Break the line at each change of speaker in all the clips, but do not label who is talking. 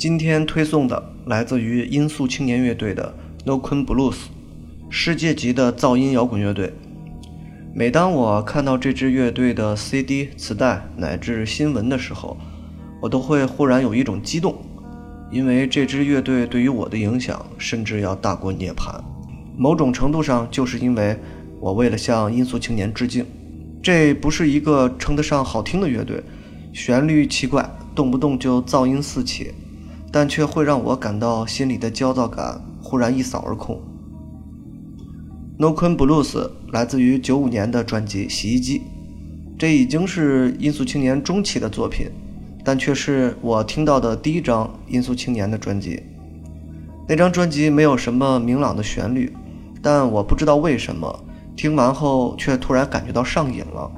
今天推送的来自于音速青年乐队的 No Kun Blues，世界级的噪音摇滚乐队。每当我看到这支乐队的 CD、磁带乃至新闻的时候，我都会忽然有一种激动，因为这支乐队对于我的影响甚至要大过涅槃。某种程度上，就是因为我为了向音速青年致敬。这不是一个称得上好听的乐队，旋律奇怪，动不动就噪音四起，但却会让我感到心里的焦躁感忽然一扫而空。No Kun Blues 来自于九五年的专辑《洗衣机》，这已经是音速青年中期的作品，但却是我听到的第一张音速青年的专辑。那张专辑没有什么明朗的旋律，但我不知道为什么。听完后，却突然感觉到上瘾了，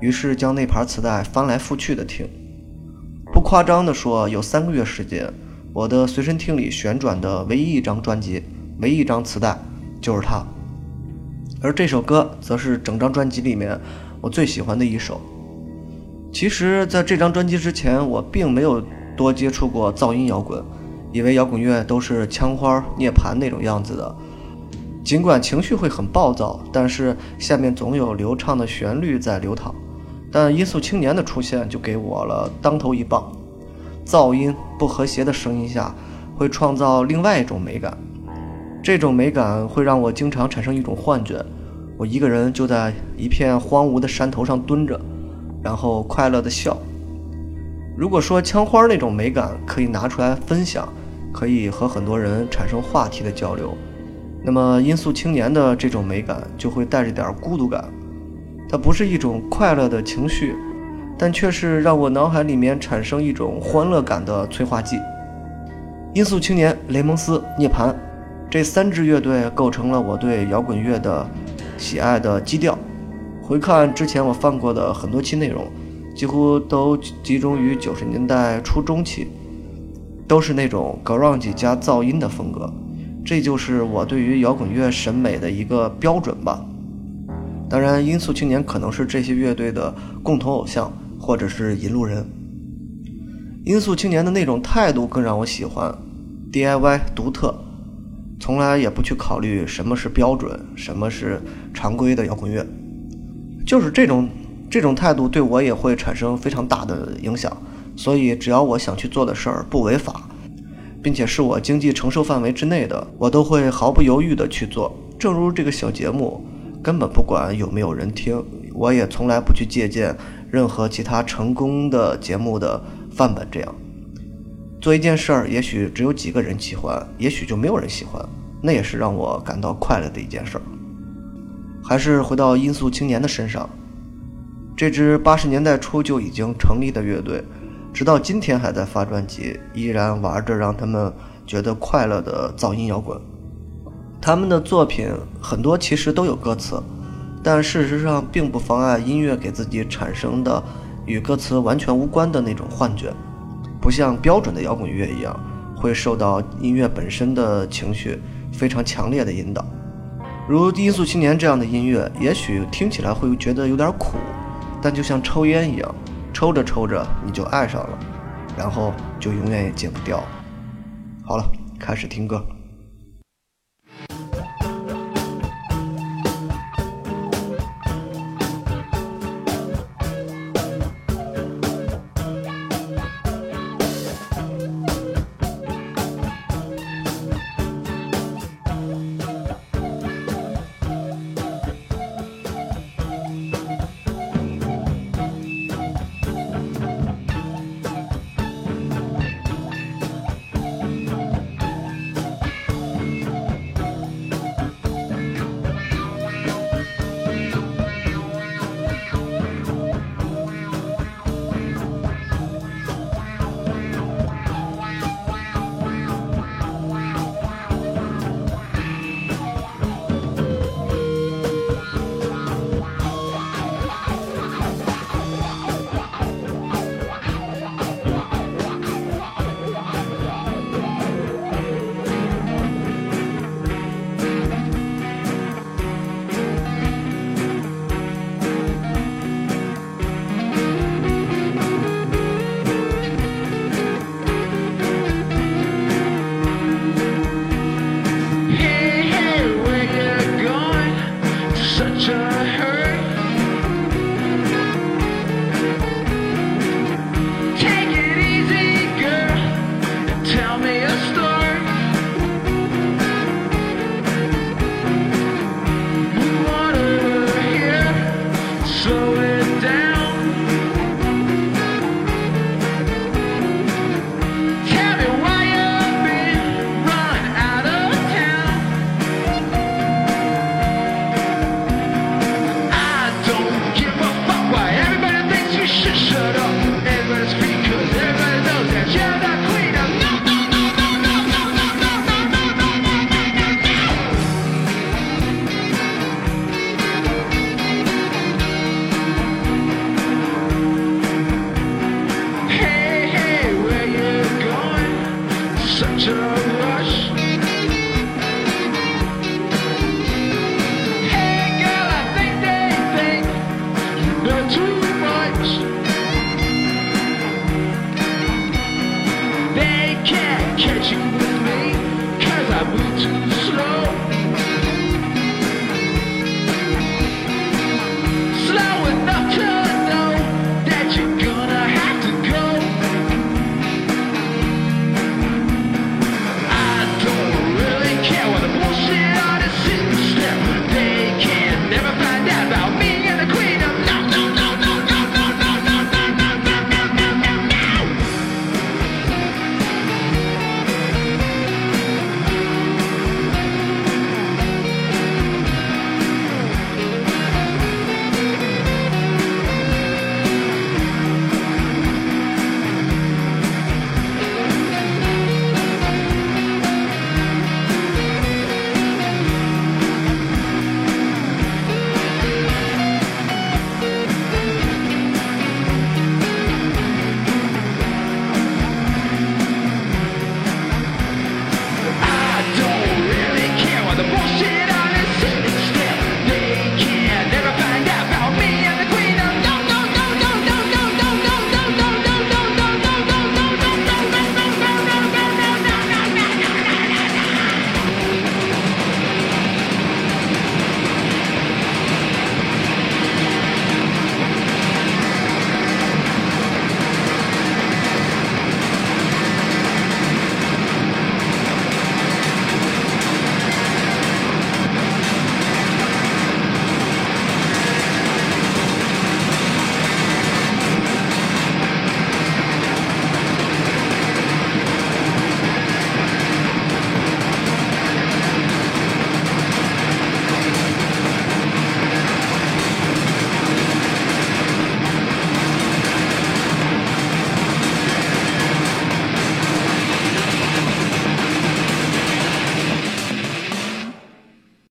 于是将那盘磁带翻来覆去的听。不夸张地说，有三个月时间，我的随身听里旋转的唯一一张专辑、唯一一张磁带就是它。而这首歌，则是整张专辑里面我最喜欢的一首。其实，在这张专辑之前，我并没有多接触过噪音摇滚，以为摇滚乐都是枪花、涅槃那种样子的。尽管情绪会很暴躁，但是下面总有流畅的旋律在流淌。但音速青年的出现就给我了当头一棒。噪音不和谐的声音下，会创造另外一种美感。这种美感会让我经常产生一种幻觉：我一个人就在一片荒芜的山头上蹲着，然后快乐的笑。如果说枪花那种美感可以拿出来分享，可以和很多人产生话题的交流。那么，音速青年的这种美感就会带着点孤独感，它不是一种快乐的情绪，但却是让我脑海里面产生一种欢乐感的催化剂。音速青年、雷蒙斯、涅槃这三支乐队构成了我对摇滚乐的喜爱的基调。回看之前我放过的很多期内容，几乎都集中于九十年代初中期，都是那种 grunge 加噪音的风格。这就是我对于摇滚乐审美的一个标准吧。当然，音速青年可能是这些乐队的共同偶像，或者是引路人。音速青年的那种态度更让我喜欢，DIY 独特，从来也不去考虑什么是标准，什么是常规的摇滚乐，就是这种这种态度对我也会产生非常大的影响。所以，只要我想去做的事儿不违法。并且是我经济承受范围之内的，我都会毫不犹豫地去做。正如这个小节目，根本不管有没有人听，我也从来不去借鉴任何其他成功的节目的范本。这样做一件事儿，也许只有几个人喜欢，也许就没有人喜欢，那也是让我感到快乐的一件事儿。还是回到音速青年的身上，这支八十年代初就已经成立的乐队。直到今天还在发专辑，依然玩着让他们觉得快乐的噪音摇滚。他们的作品很多其实都有歌词，但事实上并不妨碍音乐给自己产生的与歌词完全无关的那种幻觉，不像标准的摇滚乐一样会受到音乐本身的情绪非常强烈的引导。如低速青年这样的音乐，也许听起来会觉得有点苦，但就像抽烟一样。抽着抽着你就爱上了，然后就永远也戒不掉。好了，开始听歌。